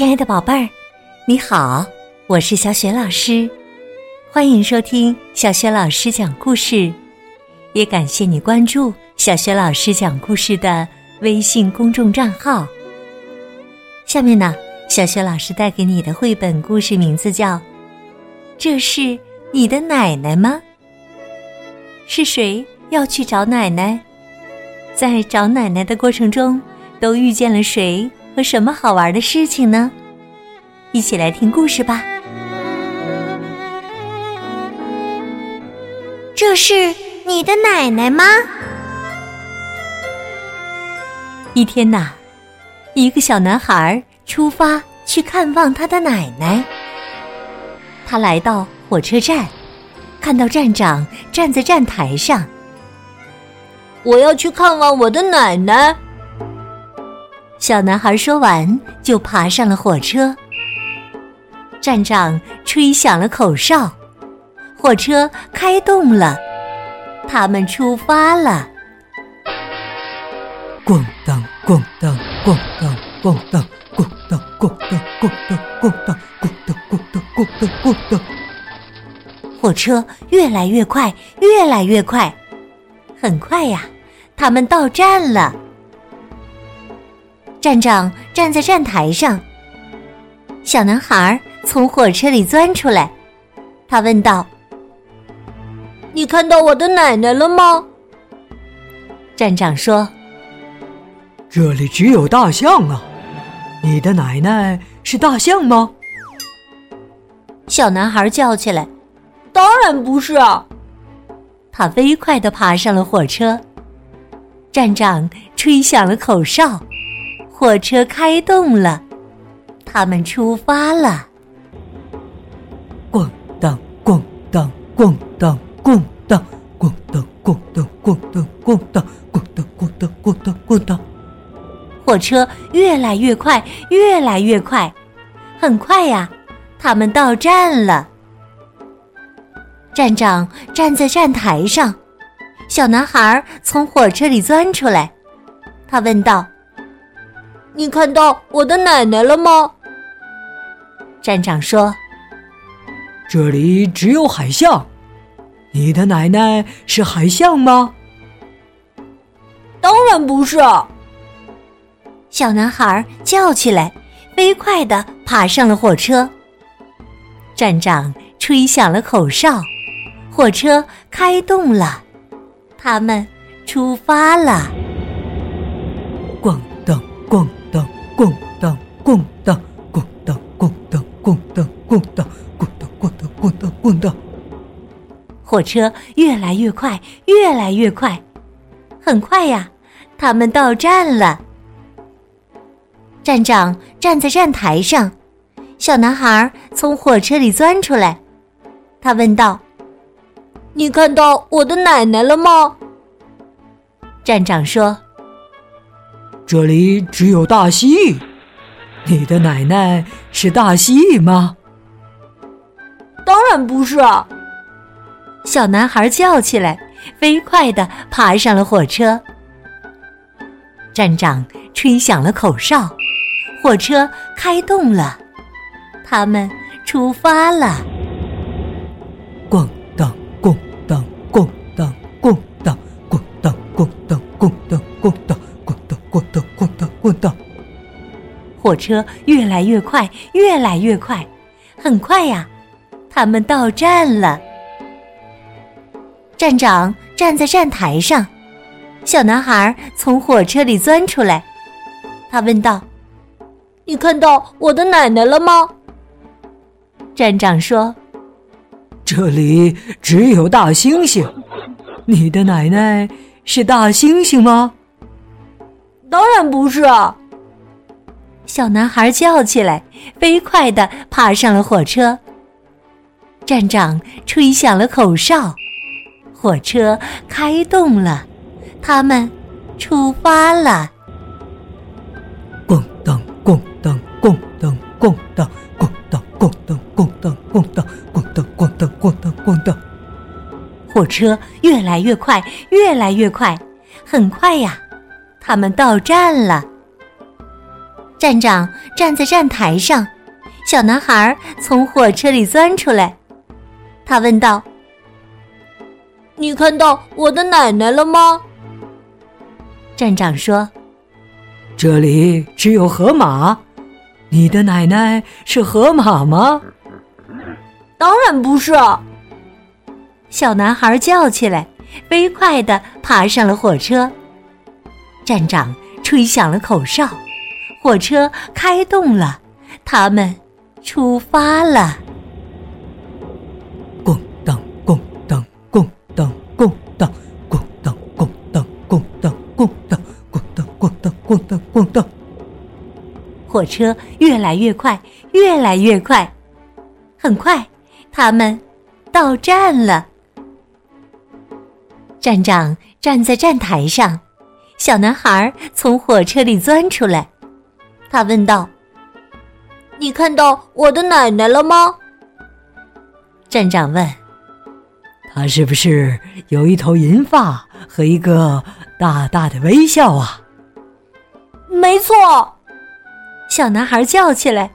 亲爱的宝贝儿，你好，我是小雪老师，欢迎收听小雪老师讲故事，也感谢你关注小雪老师讲故事的微信公众账号。下面呢，小雪老师带给你的绘本故事名字叫《这是你的奶奶吗？是谁要去找奶奶？在找奶奶的过程中，都遇见了谁？和什么好玩的事情呢？一起来听故事吧。这是你的奶奶吗？一天呐，一个小男孩出发去看望他的奶奶。他来到火车站，看到站长站在站台上。我要去看望我的奶奶。小男孩说完，就爬上了火车。站长吹响了口哨，火车开动了，他们出发了。咣当咣当咣当咣当咣当咣当咣当咣当咣当咣当咣当咣当。火车越来越快，越来越快，很快呀，他们到站了。站长站在站台上，小男孩从火车里钻出来，他问道：“你看到我的奶奶了吗？”站长说：“这里只有大象啊，你的奶奶是大象吗？”小男孩叫起来：“当然不是啊！”他飞快的爬上了火车，站长吹响了口哨。火车开动了，他们出发了。咣当咣当咣当咣当咣当咣当咣当咣当咣当咣当咣当咣当。火车越来越快，越来越快，很快呀，他们到站了。站长站在站台上，小男孩从火车里钻出来，他问道。你看到我的奶奶了吗？站长说：“这里只有海象，你的奶奶是海象吗？”当然不是！小男孩叫起来，飞快的爬上了火车。站长吹响了口哨，火车开动了，他们出发了。咣当咣。咣当咣当咣当咣当咣当咣当咣当咣当咣当咣当，火车越来越快，越来越快，很快呀，他们到站了。站长站在站台上，小男孩从火车里钻出来，他问道：“你看到我的奶奶了吗？”站长说。这里只有大蜥蜴，你的奶奶是大蜥蜴吗？当然不是！小男孩叫起来，飞快的爬上了火车。站长吹响了口哨，火车开动了，他们出发了。车越来越快，越来越快，很快呀，他们到站了。站长站在站台上，小男孩从火车里钻出来，他问道：“你看到我的奶奶了吗？”站长说：“这里只有大猩猩，你的奶奶是大猩猩吗？”当然不是！小男孩叫起来，飞快的爬上了火车。站长吹响了口哨，火车开动了，他们出发了。咣当咣当咣当咣当咣当咣当咣当咣当咣当咣当咣当咣当，火车越来越快，越来越快，很快呀！他们到站了。站长站在站台上，小男孩从火车里钻出来。他问道：“你看到我的奶奶了吗？”站长说：“这里只有河马，你的奶奶是河马吗？”“当然不是。”小男孩叫起来，飞快地爬上了火车。站长吹响了口哨，火车开动了，他们出发了。咣当咣当咣当咣当咣当咣当咣当咣当咣当咣当咣当咣当，火车越来越快，越来越快，很快，他们到站了。站长站在站台上，小男孩从火车里钻出来。他问道：“你看到我的奶奶了吗？”站长问：“她是不是有一头银发和一个大大的微笑啊？”“没错。”小男孩叫起来：“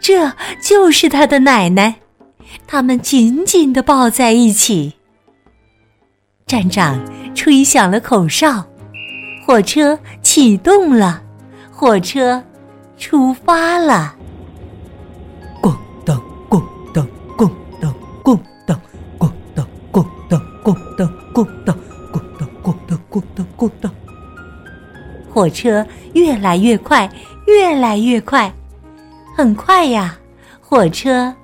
这就是他的奶奶！”他们紧紧的抱在一起。站长吹响了口哨，火车启动了，火车出发了。咣当咣当咣当咣当咣当咣当咣当咣当咣当咣当咣当咣当，火车越来越快，越来越快，很快呀，火车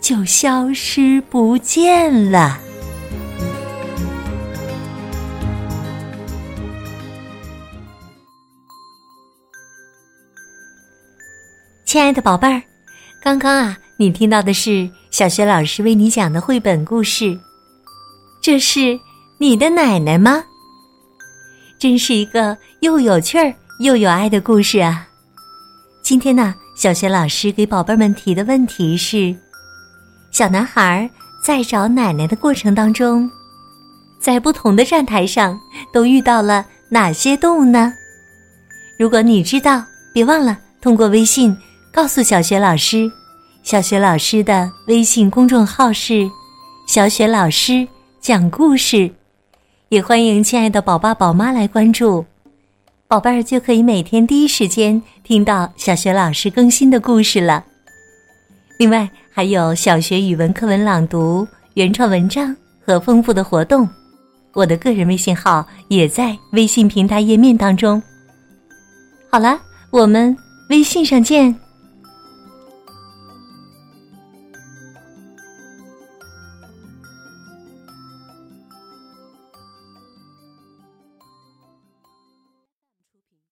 就消失不见了。亲爱的宝贝儿，刚刚啊，你听到的是小学老师为你讲的绘本故事。这是你的奶奶吗？真是一个又有趣儿又有爱的故事啊！今天呢，小学老师给宝贝们提的问题是：小男孩在找奶奶的过程当中，在不同的站台上都遇到了哪些动物呢？如果你知道，别忘了通过微信。告诉小雪老师，小雪老师的微信公众号是“小雪老师讲故事”，也欢迎亲爱的宝爸宝妈来关注，宝贝儿就可以每天第一时间听到小雪老师更新的故事了。另外，还有小学语文课文朗读、原创文章和丰富的活动，我的个人微信号也在微信平台页面当中。好了，我们微信上见。